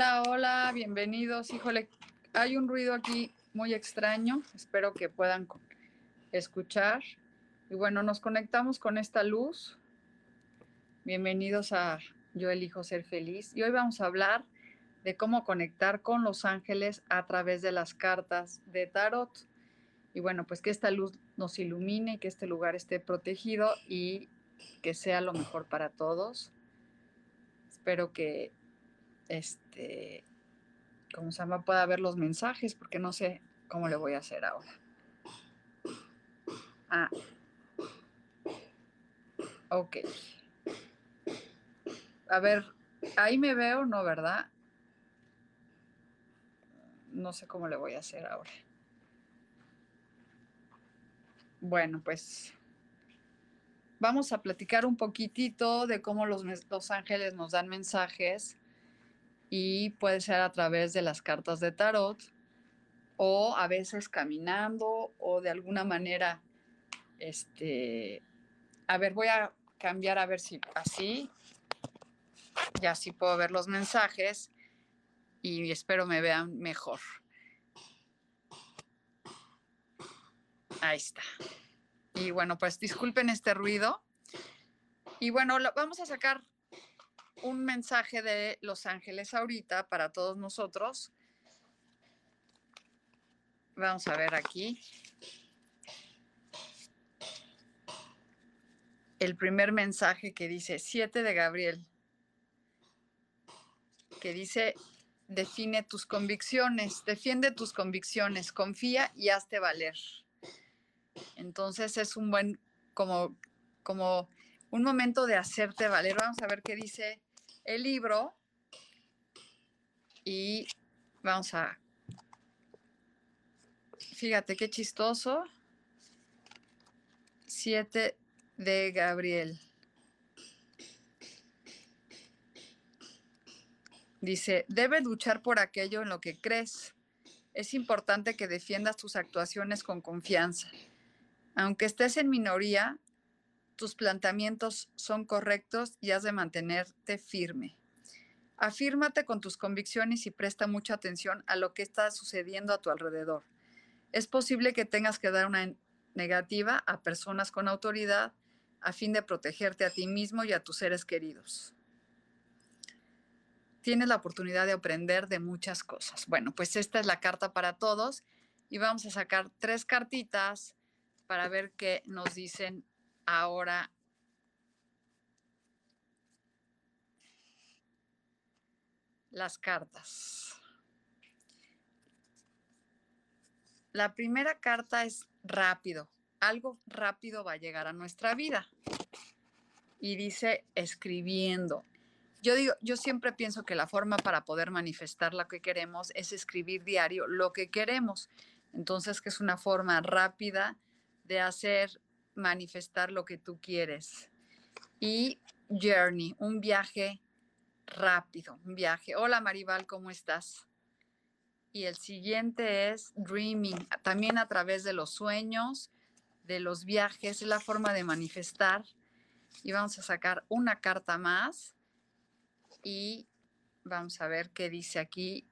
Hola, hola, bienvenidos. Híjole, hay un ruido aquí muy extraño. Espero que puedan escuchar. Y bueno, nos conectamos con esta luz. Bienvenidos a Yo elijo ser feliz. Y hoy vamos a hablar de cómo conectar con los ángeles a través de las cartas de tarot. Y bueno, pues que esta luz nos ilumine y que este lugar esté protegido y que sea lo mejor para todos. Espero que este, como se pueda ver los mensajes, porque no sé cómo le voy a hacer ahora. Ah. Ok. A ver, ahí me veo, ¿no, verdad? No sé cómo le voy a hacer ahora. Bueno, pues vamos a platicar un poquitito de cómo los, los ángeles nos dan mensajes y puede ser a través de las cartas de tarot o a veces caminando o de alguna manera, este, a ver, voy a cambiar a ver si así, ya así puedo ver los mensajes y espero me vean mejor. Ahí está. Y bueno, pues disculpen este ruido. Y bueno, vamos a sacar un mensaje de Los Ángeles ahorita para todos nosotros. Vamos a ver aquí. El primer mensaje que dice 7 de Gabriel, que dice, define tus convicciones, defiende tus convicciones, confía y hazte valer. Entonces es un buen, como, como un momento de hacerte valer. Vamos a ver qué dice el libro y vamos a... Fíjate qué chistoso. 7 de Gabriel. Dice, debe luchar por aquello en lo que crees. Es importante que defiendas tus actuaciones con confianza. Aunque estés en minoría, tus planteamientos son correctos y has de mantenerte firme. Afírmate con tus convicciones y presta mucha atención a lo que está sucediendo a tu alrededor. Es posible que tengas que dar una negativa a personas con autoridad a fin de protegerte a ti mismo y a tus seres queridos. Tienes la oportunidad de aprender de muchas cosas. Bueno, pues esta es la carta para todos y vamos a sacar tres cartitas para ver qué nos dicen ahora las cartas. La primera carta es rápido. Algo rápido va a llegar a nuestra vida. Y dice escribiendo. Yo digo, yo siempre pienso que la forma para poder manifestar lo que queremos es escribir diario lo que queremos. Entonces, que es una forma rápida de hacer manifestar lo que tú quieres. Y journey, un viaje rápido, un viaje. Hola Maribal, ¿cómo estás? Y el siguiente es dreaming, también a través de los sueños, de los viajes, es la forma de manifestar. Y vamos a sacar una carta más y vamos a ver qué dice aquí,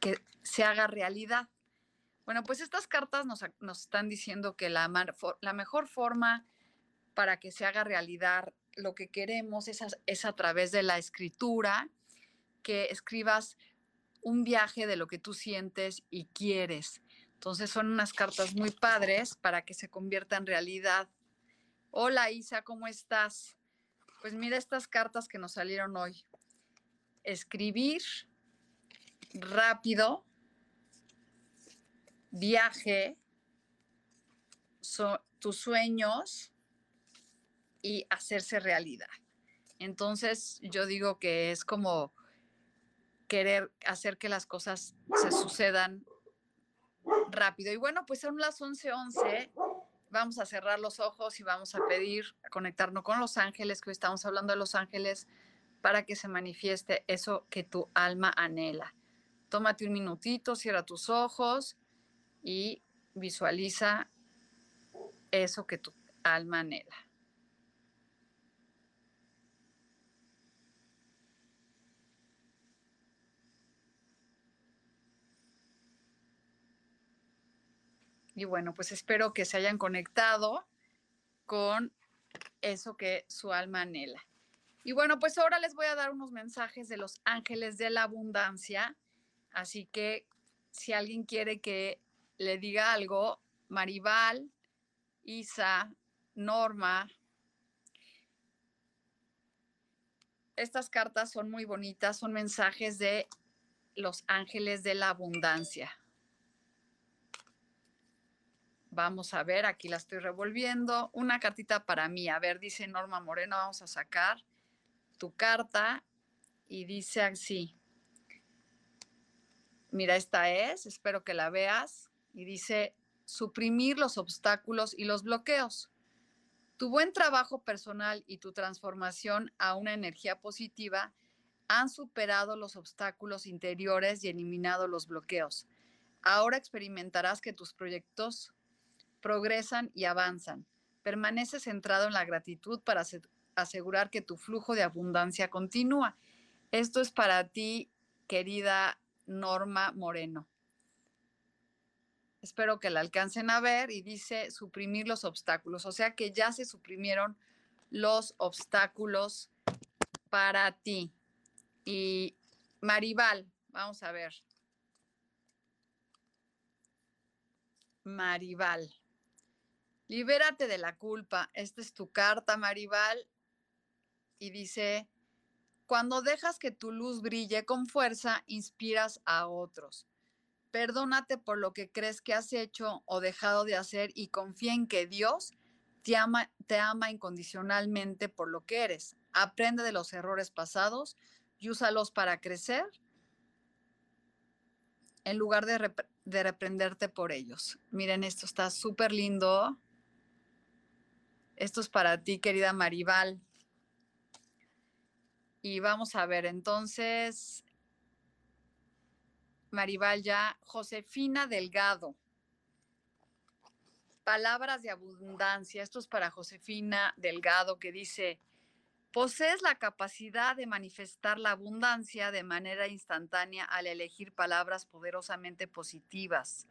que se haga realidad. Bueno, pues estas cartas nos, están diciendo que la, mejor forma para que se haga realidad lo que queremos es a, es a través de la escritura, que escribas un viaje de lo que tú sientes y quieres. Entonces son unas cartas muy padres para que se convierta en realidad. Hola Isa, ¿cómo estás? Pues mira estas cartas que nos salieron hoy. Escribir rápido, viaje, tus sueños y hacerse realidad. Entonces yo digo que es como querer hacer que las cosas se sucedan rápido. Y bueno, pues son las 11:11. Vamos a cerrar los ojos y vamos a pedir, a conectarnos con los ángeles, que hoy estamos hablando de los ángeles, para que se manifieste eso que tu alma anhela. Tómate un minutito, cierra tus ojos y visualiza eso que tu alma anhela. Y bueno, pues espero que se hayan conectado con eso que su alma anhela. Y bueno, pues ahora les voy a dar unos mensajes de los ángeles de la abundancia. Así que si alguien quiere que le diga algo, Maribal, Isa, Norma, estas cartas son muy bonitas, son mensajes de los ángeles de la abundancia. Vamos a ver, aquí la estoy revolviendo. Una cartita para mí. A ver, dice Norma Moreno, vamos a sacar tu carta y dice así. Mira, esta es, espero que la veas. Y dice, suprimir los obstáculos y los bloqueos. Tu buen trabajo personal y tu transformación a una energía positiva han superado los obstáculos interiores y eliminado los bloqueos. Ahora experimentarás que tus proyectos progresan y avanzan. Permanece centrado en la gratitud para asegurar que tu flujo de abundancia continúa. Esto es para ti, querida Norma Moreno. Espero que la alcancen a ver y dice suprimir los obstáculos, o sea que ya se suprimieron los obstáculos para ti. Y Maribal, vamos a ver. Maribal. Libérate de la culpa. Esta es tu carta, Maribal. Y dice, cuando dejas que tu luz brille con fuerza, inspiras a otros. Perdónate por lo que crees que has hecho o dejado de hacer y confía en que Dios te ama, te ama incondicionalmente por lo que eres. Aprende de los errores pasados y úsalos para crecer en lugar de, de reprenderte por ellos. Miren, esto está súper lindo. Esto es para ti, querida Maribal. Y vamos a ver, entonces, Maribal ya, Josefina Delgado. Palabras de abundancia. Esto es para Josefina Delgado que dice, posees la capacidad de manifestar la abundancia de manera instantánea al elegir palabras poderosamente positivas.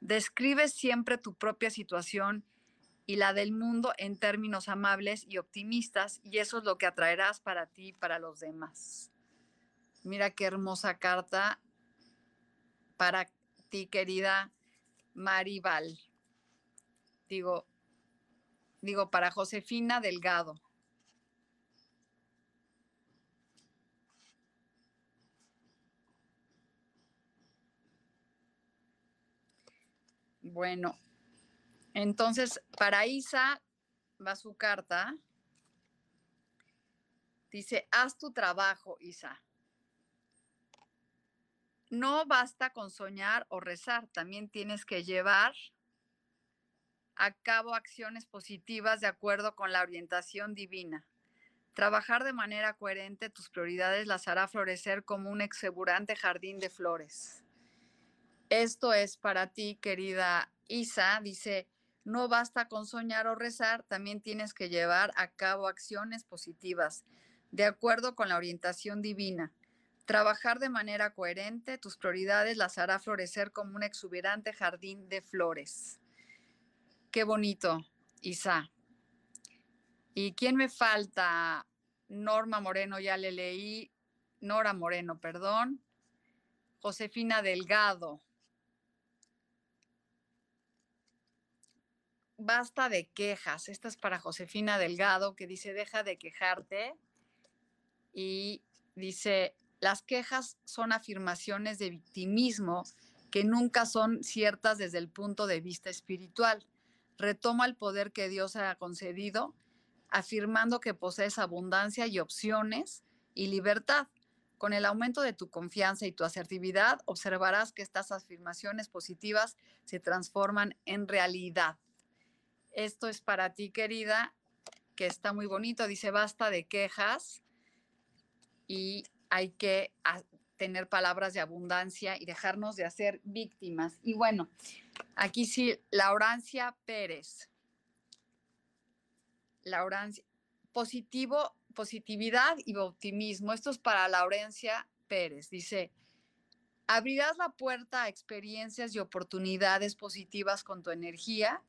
Describes siempre tu propia situación y la del mundo en términos amables y optimistas, y eso es lo que atraerás para ti y para los demás. Mira qué hermosa carta para ti, querida Maribal. Digo, digo, para Josefina Delgado. Bueno, entonces, para Isa va su carta. Dice, haz tu trabajo, Isa. No basta con soñar o rezar, también tienes que llevar a cabo acciones positivas de acuerdo con la orientación divina. Trabajar de manera coherente tus prioridades las hará florecer como un exuberante jardín de flores. Esto es para ti, querida Isa. Dice, no basta con soñar o rezar, también tienes que llevar a cabo acciones positivas, de acuerdo con la orientación divina. Trabajar de manera coherente, tus prioridades las hará florecer como un exuberante jardín de flores. Qué bonito, Isa. ¿Y quién me falta? Norma Moreno, ya le leí. Nora Moreno, perdón. Josefina Delgado. Basta de quejas. Esta es para Josefina Delgado que dice, deja de quejarte. Y dice, las quejas son afirmaciones de victimismo que nunca son ciertas desde el punto de vista espiritual. Retoma el poder que Dios ha concedido, afirmando que posees abundancia y opciones y libertad. Con el aumento de tu confianza y tu asertividad, observarás que estas afirmaciones positivas se transforman en realidad. Esto es para ti, querida, que está muy bonito. Dice, basta de quejas y hay que tener palabras de abundancia y dejarnos de hacer víctimas. Y bueno, aquí sí, Laurancia Pérez. Laurancia, positivo, positividad y optimismo. Esto es para Laurencia Pérez. Dice, abrirás la puerta a experiencias y oportunidades positivas con tu energía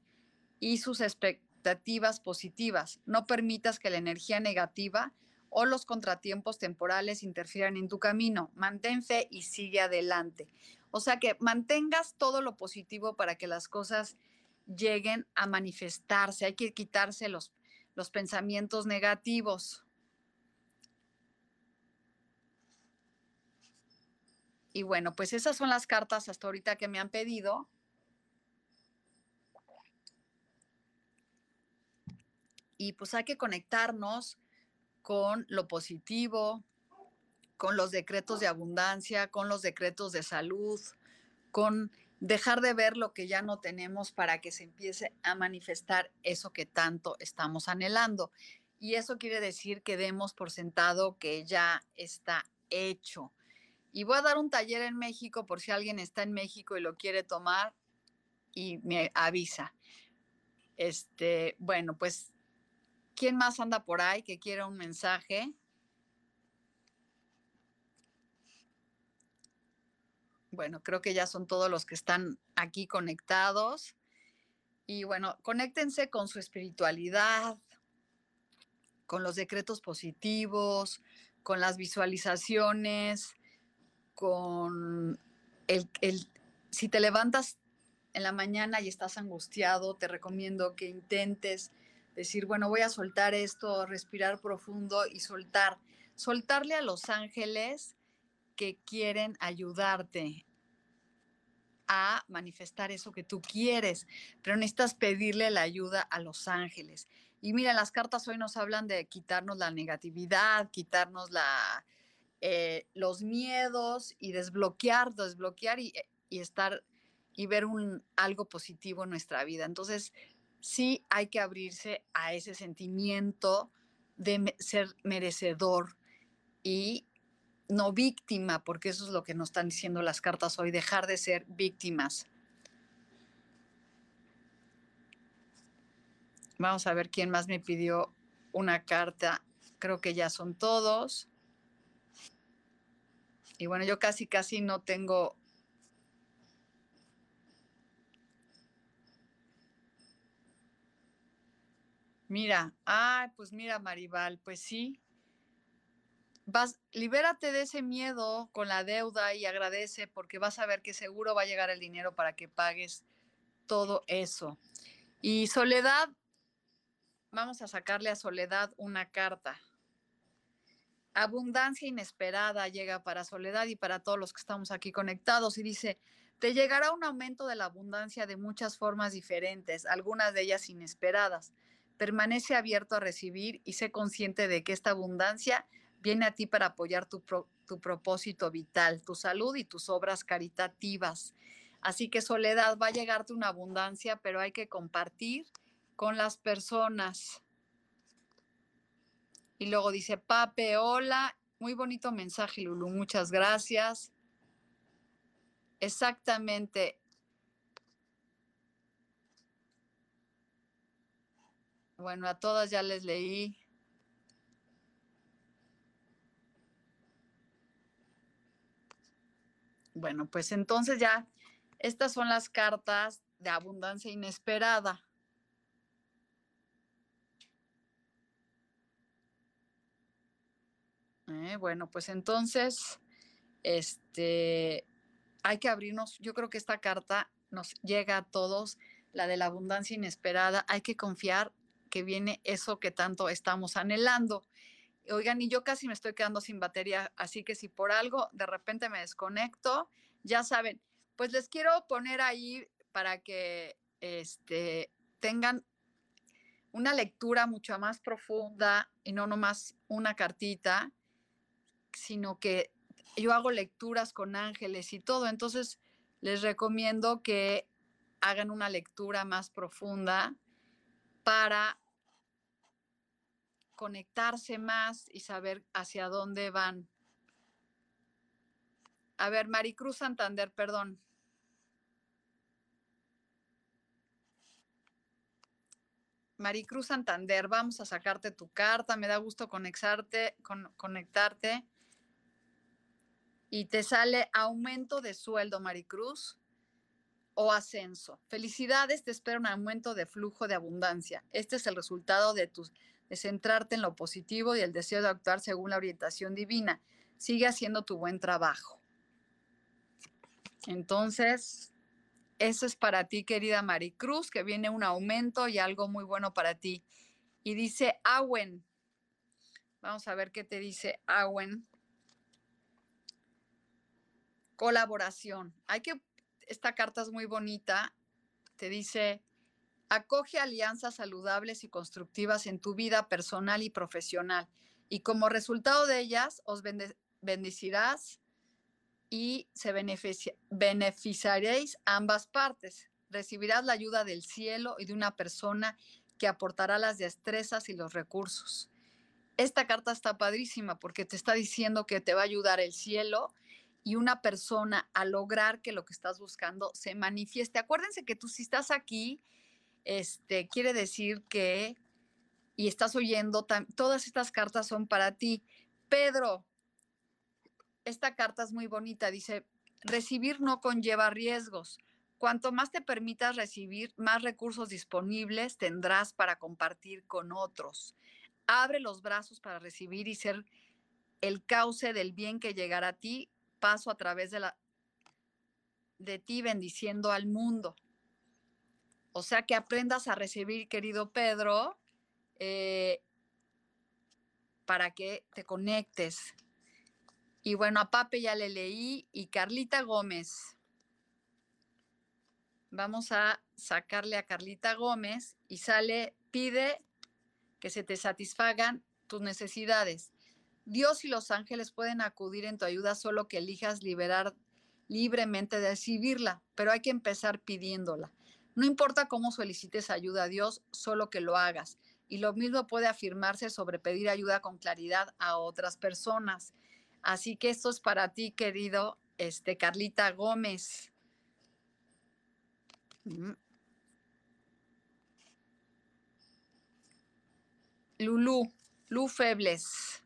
y sus expectativas positivas. No permitas que la energía negativa o los contratiempos temporales interfieran en tu camino. Mantén fe y sigue adelante. O sea que mantengas todo lo positivo para que las cosas lleguen a manifestarse. Hay que quitarse los, los pensamientos negativos. Y bueno, pues esas son las cartas hasta ahorita que me han pedido. Y pues hay que conectarnos con lo positivo, con los decretos de abundancia, con los decretos de salud, con dejar de ver lo que ya no tenemos para que se empiece a manifestar eso que tanto estamos anhelando. Y eso quiere decir que demos por sentado que ya está hecho. Y voy a dar un taller en México por si alguien está en México y lo quiere tomar y me avisa. Este, bueno, pues ¿Quién más anda por ahí que quiera un mensaje? Bueno, creo que ya son todos los que están aquí conectados. Y bueno, conéctense con su espiritualidad, con los decretos positivos, con las visualizaciones, con el, el, si te levantas en la mañana y estás angustiado, te recomiendo que intentes decir, bueno, voy a soltar esto, respirar profundo y soltar, soltarle a los ángeles que quieren ayudarte a manifestar eso que tú quieres, pero necesitas pedirle la ayuda a los ángeles. Y mira, las cartas hoy nos hablan de quitarnos la negatividad, quitarnos la, eh, los miedos y desbloquear, desbloquear y, y estar y ver un, algo positivo en nuestra vida. Entonces, sí hay que abrirse a ese sentimiento de ser merecedor y no víctima, porque eso es lo que nos están diciendo las cartas hoy, dejar de ser víctimas. Vamos a ver quién más me pidió una carta. Creo que ya son todos. Y bueno, yo casi, casi no tengo Mira, ay, pues mira, Maribal, pues sí. Vas, libérate de ese miedo con la deuda y agradece porque vas a ver que seguro va a llegar el dinero para que pagues todo eso. Y Soledad, vamos a sacarle a Soledad una carta. Abundancia inesperada llega para Soledad y para todos los que estamos aquí conectados y dice, te llegará un aumento de la abundancia de muchas formas diferentes, algunas de ellas inesperadas Permanece abierto a recibir y sé consciente de que esta abundancia viene a ti para apoyar tu, tu propósito vital, tu salud y tus obras caritativas. Así que soledad, va a llegarte una abundancia, pero hay que compartir con las personas. Y luego dice, Pape, hola, muy bonito mensaje, Lulu, muchas gracias. Exactamente, Bueno, a todas ya les leí. Bueno, pues entonces ya, estas son las cartas de abundancia inesperada. Eh, bueno, pues entonces, este, hay que abrirnos. Yo creo que esta carta nos llega a todos, la de la abundancia inesperada. Hay que confiar que viene eso que tanto estamos anhelando. Oigan, y yo casi me estoy quedando sin batería, así que si por algo de repente me desconecto, ya saben, pues les quiero poner ahí para que este, tengan una lectura mucho más profunda y no nomás una cartita, sino que yo hago lecturas con ángeles y todo. Entonces, les recomiendo que hagan una lectura más profunda para conectarse más y saber hacia dónde van. A ver, Maricruz Santander, perdón. Maricruz Santander, vamos a sacarte tu carta. Me da gusto conectarte, conectarte. Y te sale aumento de sueldo, Maricruz, o ascenso. Felicidades, te espera un aumento de flujo de abundancia. Este es el resultado de tus de centrarte en lo positivo y el deseo de actuar según la orientación divina. Sigue haciendo tu buen trabajo. Entonces, eso es para ti, querida Maricruz, que viene un aumento y algo muy bueno para ti. Y dice Awen. Vamos a ver qué te dice Awen. Colaboración. Hay que, esta carta es muy bonita. Te dice, acoge alianzas saludables y constructivas en tu vida personal y profesional. Y como resultado de ellas, os bendecirás y se beneficiaréis ambas partes. Recibirás la ayuda del cielo y de una persona que aportará las destrezas y los recursos. Esta carta está padrísima porque te está diciendo que te va a ayudar el cielo y una persona a lograr que lo que estás buscando se manifieste. Acuérdense que tú si estás aquí, este, quiere decir que, y estás oyendo, todas estas cartas son para ti. Pedro, esta carta es muy bonita, dice, recibir no conlleva riesgos. Cuanto más te permitas recibir, más recursos disponibles tendrás para compartir con otros. Abre los brazos para recibir y ser el cauce del bien que llegará a ti, paso a través de la de ti bendiciendo al mundo. O sea, que aprendas a recibir, querido Pedro, eh, para que te conectes y bueno, a Pape ya le leí y Carlita Gómez. Vamos a sacarle a Carlita Gómez y sale, pide que se te satisfagan tus necesidades. Dios y los ángeles pueden acudir en tu ayuda solo que elijas liberar libremente de recibirla, pero hay que empezar pidiéndola. No importa cómo solicites ayuda a Dios, solo que lo hagas. Y lo mismo puede afirmarse sobre pedir ayuda con claridad a otras personas. Así que esto es para ti, querido este, Carlita Gómez. Mm. Lulú, Lu Febles.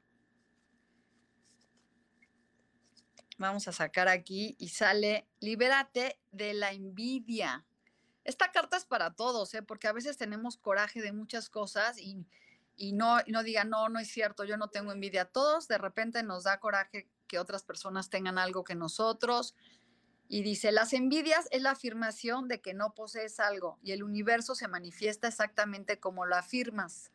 Vamos a sacar aquí y sale, libérate de la envidia. Esta carta es para todos, ¿eh? porque a veces tenemos coraje de muchas cosas y y no, no digan, no, no es cierto, yo no tengo envidia. Todos de repente nos da coraje que otras personas tengan algo que nosotros. Y dice, las envidias es la afirmación de que no posees algo y el universo se manifiesta exactamente como lo afirmas.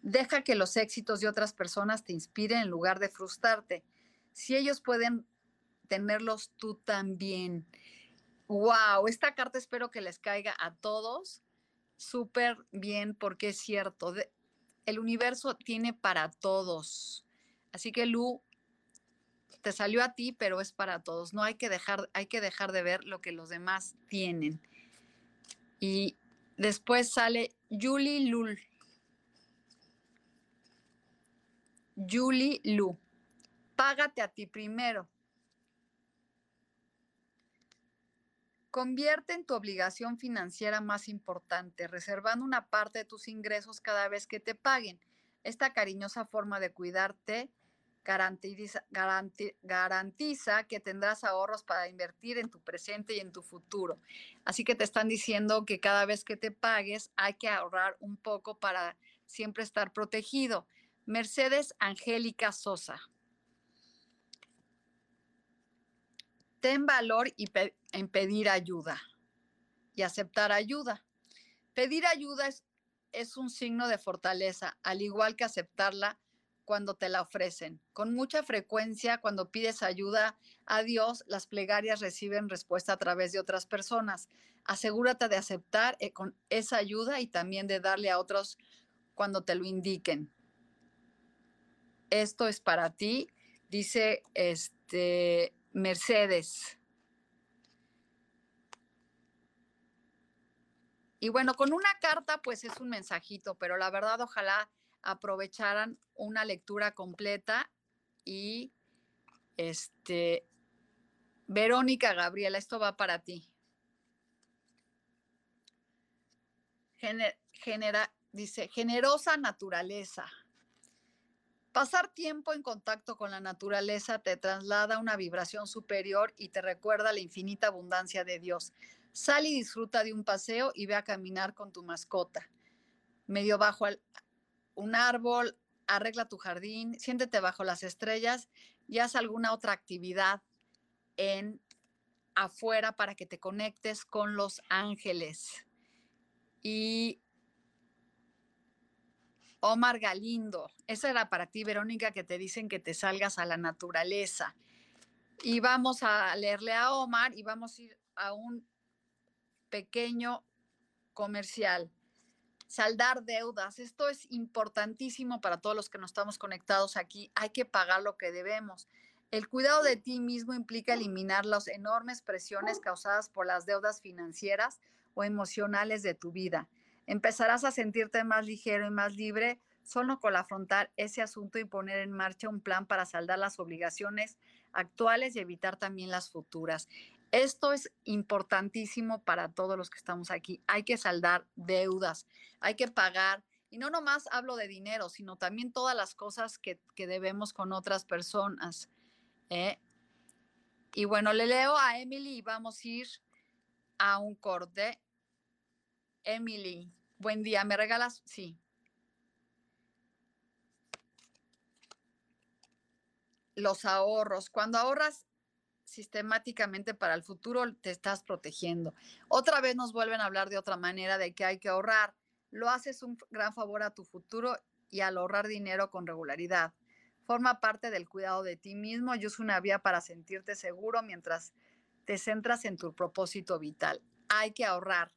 Deja que los éxitos de otras personas te inspiren en lugar de frustrarte. Si ellos pueden tenerlos, tú también. Wow, esta carta espero que les caiga a todos súper bien porque es cierto el universo tiene para todos. Así que Lu, te salió a ti, pero es para todos. No hay que dejar, hay que dejar de ver lo que los demás tienen. Y después sale Julie Lul. Julie Lu. Págate a ti primero. Convierte en tu obligación financiera más importante, reservando una parte de tus ingresos cada vez que te paguen. Esta cariñosa forma de cuidarte garantiza, garantiza, que tendrás ahorros para invertir en tu presente y en tu futuro. Así que te están diciendo que cada vez que te pagues hay que ahorrar un poco para siempre estar protegido. Mercedes Angélica Sosa. Ten valor y en pedir ayuda y aceptar ayuda. Pedir ayuda es, es un signo de fortaleza, al igual que aceptarla cuando te la ofrecen. Con mucha frecuencia, cuando pides ayuda a Dios, las plegarias reciben respuesta a través de otras personas. Asegúrate de aceptar eh, con esa ayuda y también de darle a otros cuando te lo indiquen. Esto es para ti, dice este Mercedes. Y bueno, con una carta pues es un mensajito, pero la verdad ojalá aprovecharan una lectura completa y este Verónica Gabriela, esto va para ti. genera, dice, generosa naturaleza. Pasar tiempo en contacto con la naturaleza te traslada a una vibración superior y te recuerda la infinita abundancia de Dios. Sal y disfruta de un paseo y ve a caminar con tu mascota. Medio bajo un árbol, arregla tu jardín, siéntete bajo las estrellas y haz alguna otra actividad en afuera para que te conectes con los ángeles. Y Omar Galindo, esa era para ti, Verónica, que te dicen que te salgas a la naturaleza. Y vamos a leerle a Omar y vamos a ir a un pequeño comercial. Saldar deudas, esto es importantísimo para todos los que nos estamos conectados aquí. Hay que pagar lo que debemos. El cuidado de ti mismo implica eliminar las enormes presiones causadas por las deudas financieras o emocionales de tu vida empezarás a sentirte más ligero y más libre solo con afrontar ese asunto y poner en marcha un plan para saldar las obligaciones actuales y evitar también las futuras. Esto es importantísimo para todos los que estamos aquí. Hay que saldar deudas, hay que pagar. Y no nomás hablo de dinero, sino también todas las cosas que, debemos con otras personas. ¿eh? Y bueno, le leo a Emily y vamos a ir a un corte Emily, buen día. ¿Me regalas? Sí. Los ahorros. Cuando ahorras sistemáticamente para el futuro, te estás protegiendo. Otra vez nos vuelven a hablar de otra manera de que hay que ahorrar. Lo haces un gran favor a tu futuro y al ahorrar dinero con regularidad. Forma parte del cuidado de ti mismo y es una vía para sentirte seguro mientras te centras en tu propósito vital. Hay que ahorrar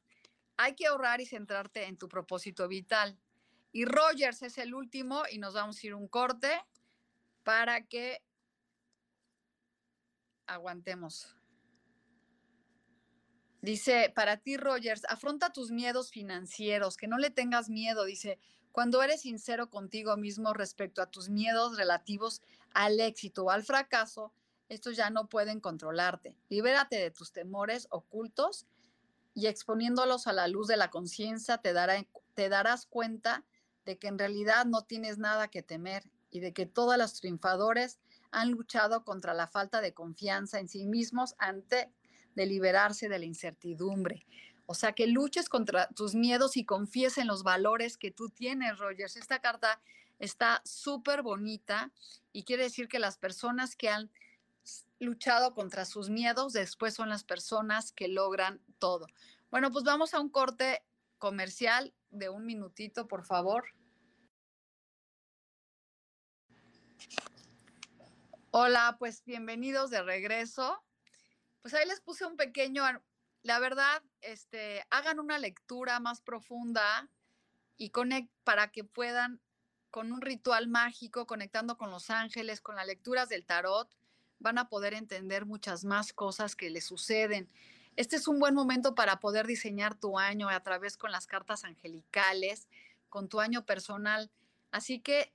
hay que ahorrar y centrarte en tu propósito vital. Y Rogers es el último y nos vamos a ir un corte para que aguantemos. Dice, para ti, Rogers, afronta tus miedos financieros, que no le tengas miedo. Dice, cuando eres sincero contigo mismo respecto a tus miedos relativos al éxito o al fracaso, estos ya no pueden controlarte. Libérate de tus temores ocultos y exponiéndolos a la luz de la conciencia te, darás cuenta de que en realidad no tienes nada que temer y de que todos los triunfadores han luchado contra la falta de confianza en sí mismos antes de liberarse de la incertidumbre. O sea, que luches contra tus miedos y confíes en los valores que tú tienes, Rogers. Esta carta está súper bonita y quiere decir que las personas que han luchado contra sus miedos, después son las personas que logran todo. Bueno, pues vamos a un corte comercial de un minutito, por favor. Hola, pues bienvenidos de regreso. Pues ahí les puse un pequeño, la verdad, este, hagan una lectura más profunda y conect, para que puedan con un ritual mágico, conectando con los ángeles, con las lecturas del tarot, van a poder entender muchas más cosas que les suceden. Este es un buen momento para poder diseñar tu año a través con las cartas angelicales, con tu año personal. Así que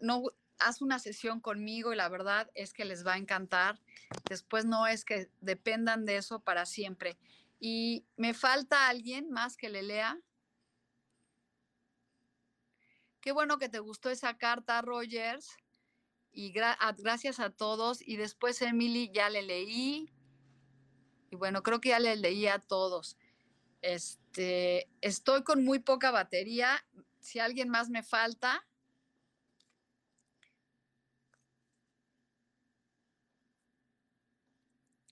no haz una sesión conmigo y la verdad es que les va a encantar. Después no es que dependan de eso para siempre. Y me falta alguien más que le lea. Qué bueno que te gustó esa carta, Rogers y gracias a todos. Y después Emily ya le leí. Y bueno, creo que ya le leí a todos. Este, estoy con muy poca batería. Si alguien más me falta.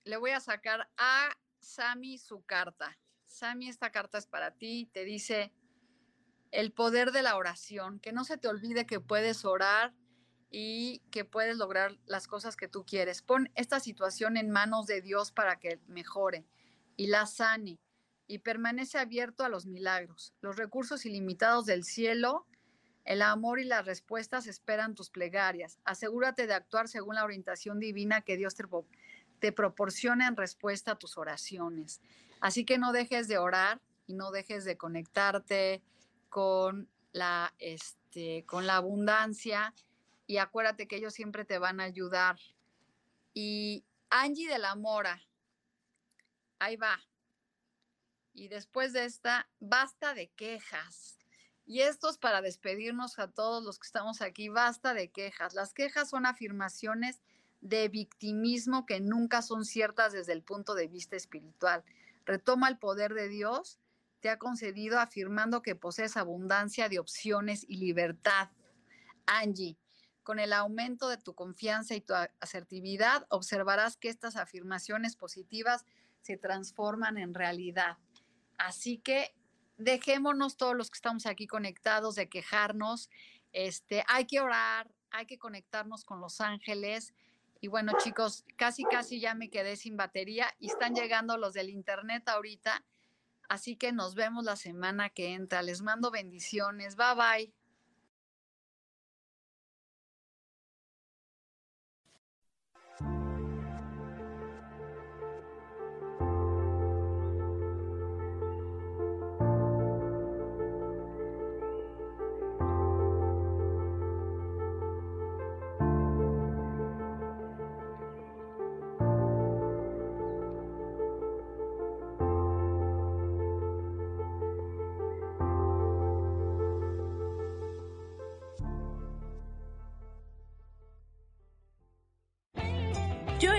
le voy a sacar a Sami su carta. Sami, esta carta es para ti. Te dice el poder de la oración, que no se te olvide que puedes orar y que puedes lograr las cosas que tú quieres. Pon esta situación en manos de Dios para que mejore y la sane y permanece abierto a los milagros. Los recursos ilimitados del cielo, el amor y las respuestas esperan tus plegarias. Asegúrate de actuar según la orientación divina que Dios te, te proporciona en respuesta a tus oraciones. Así que no dejes de orar y no dejes de conectarte con la, este, con la abundancia y acuérdate que ellos siempre te van a ayudar. Y Angie de la Mora, ahí va. Y después de esta, basta de quejas. Y esto es para despedirnos a todos los que estamos aquí, basta de quejas. Las quejas son afirmaciones de victimismo que nunca son ciertas desde el punto de vista espiritual. Retoma el poder de Dios, te ha concedido afirmando que posees abundancia de opciones y libertad. Angie, con el aumento de tu confianza y tu asertividad, observarás que estas afirmaciones positivas se transforman en realidad. Así que dejémonos todos los que estamos aquí conectados de quejarnos. Este, hay que orar, hay que conectarnos con los ángeles. Y bueno, chicos, casi casi ya me quedé sin batería y están llegando los del internet ahorita. Así que nos vemos la semana que entra. Les mando bendiciones. Bye bye.